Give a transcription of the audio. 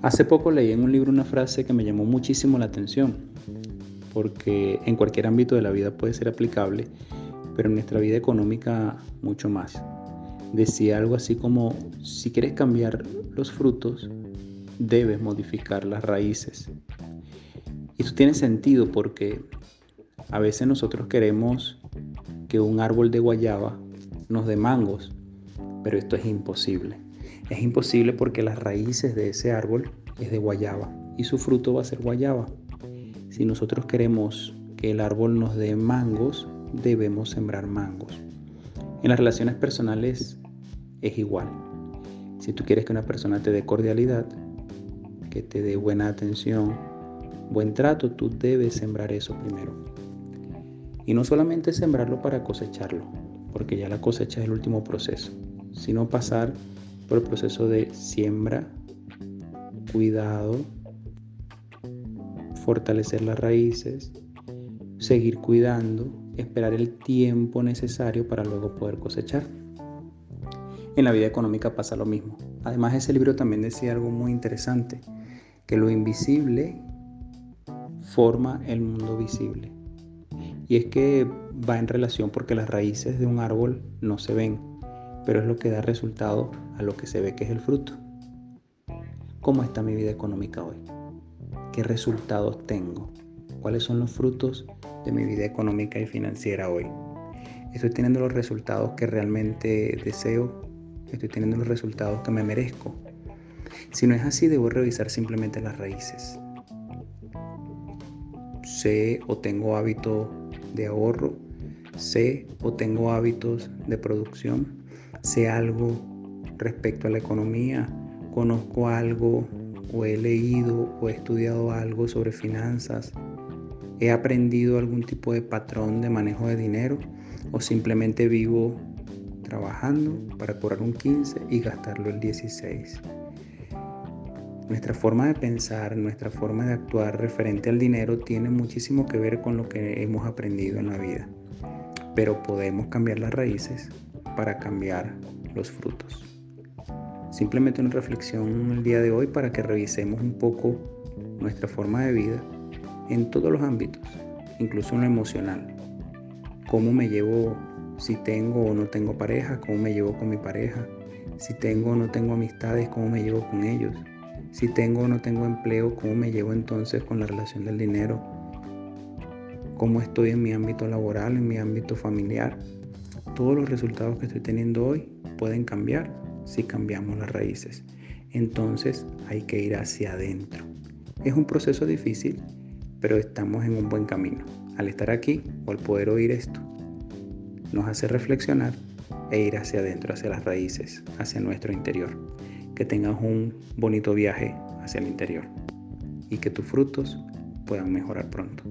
Hace poco leí en un libro una frase que me llamó muchísimo la atención, porque en cualquier ámbito de la vida puede ser aplicable, pero en nuestra vida económica mucho más. Decía algo así como, si quieres cambiar los frutos, debes modificar las raíces. Y esto tiene sentido porque a veces nosotros queremos que un árbol de guayaba nos dé mangos, pero esto es imposible. Es imposible porque las raíces de ese árbol es de guayaba y su fruto va a ser guayaba. Si nosotros queremos que el árbol nos dé mangos, debemos sembrar mangos. En las relaciones personales es igual. Si tú quieres que una persona te dé cordialidad, que te dé buena atención, buen trato, tú debes sembrar eso primero. Y no solamente sembrarlo para cosecharlo, porque ya la cosecha es el último proceso, sino pasar por el proceso de siembra, cuidado, fortalecer las raíces, seguir cuidando, esperar el tiempo necesario para luego poder cosechar. En la vida económica pasa lo mismo. Además, ese libro también decía algo muy interesante, que lo invisible forma el mundo visible. Y es que va en relación porque las raíces de un árbol no se ven, pero es lo que da resultado a lo que se ve que es el fruto. ¿Cómo está mi vida económica hoy? ¿Qué resultados tengo? ¿Cuáles son los frutos de mi vida económica y financiera hoy? ¿Estoy teniendo los resultados que realmente deseo? ¿Estoy teniendo los resultados que me merezco? Si no es así, debo revisar simplemente las raíces. Sé o tengo hábito de ahorro, sé o tengo hábitos de producción, sé algo respecto a la economía, conozco algo o he leído o he estudiado algo sobre finanzas, he aprendido algún tipo de patrón de manejo de dinero o simplemente vivo trabajando para cobrar un 15 y gastarlo el 16. Nuestra forma de pensar, nuestra forma de actuar referente al dinero tiene muchísimo que ver con lo que hemos aprendido en la vida. Pero podemos cambiar las raíces para cambiar los frutos. Simplemente una reflexión el día de hoy para que revisemos un poco nuestra forma de vida en todos los ámbitos, incluso en lo emocional. Cómo me llevo, si tengo o no tengo pareja, cómo me llevo con mi pareja, si tengo o no tengo amistades, cómo me llevo con ellos, si tengo o no tengo empleo, ¿cómo me llevo entonces con la relación del dinero? ¿Cómo estoy en mi ámbito laboral, en mi ámbito familiar? Todos los resultados que estoy teniendo hoy pueden cambiar si cambiamos las raíces. Entonces hay que ir hacia adentro. Es un proceso difícil, pero estamos en un buen camino. Al estar aquí o al poder oír esto, nos hace reflexionar e ir hacia adentro, hacia las raíces, hacia nuestro interior que tengas un bonito viaje hacia el interior y que tus frutos puedan mejorar pronto.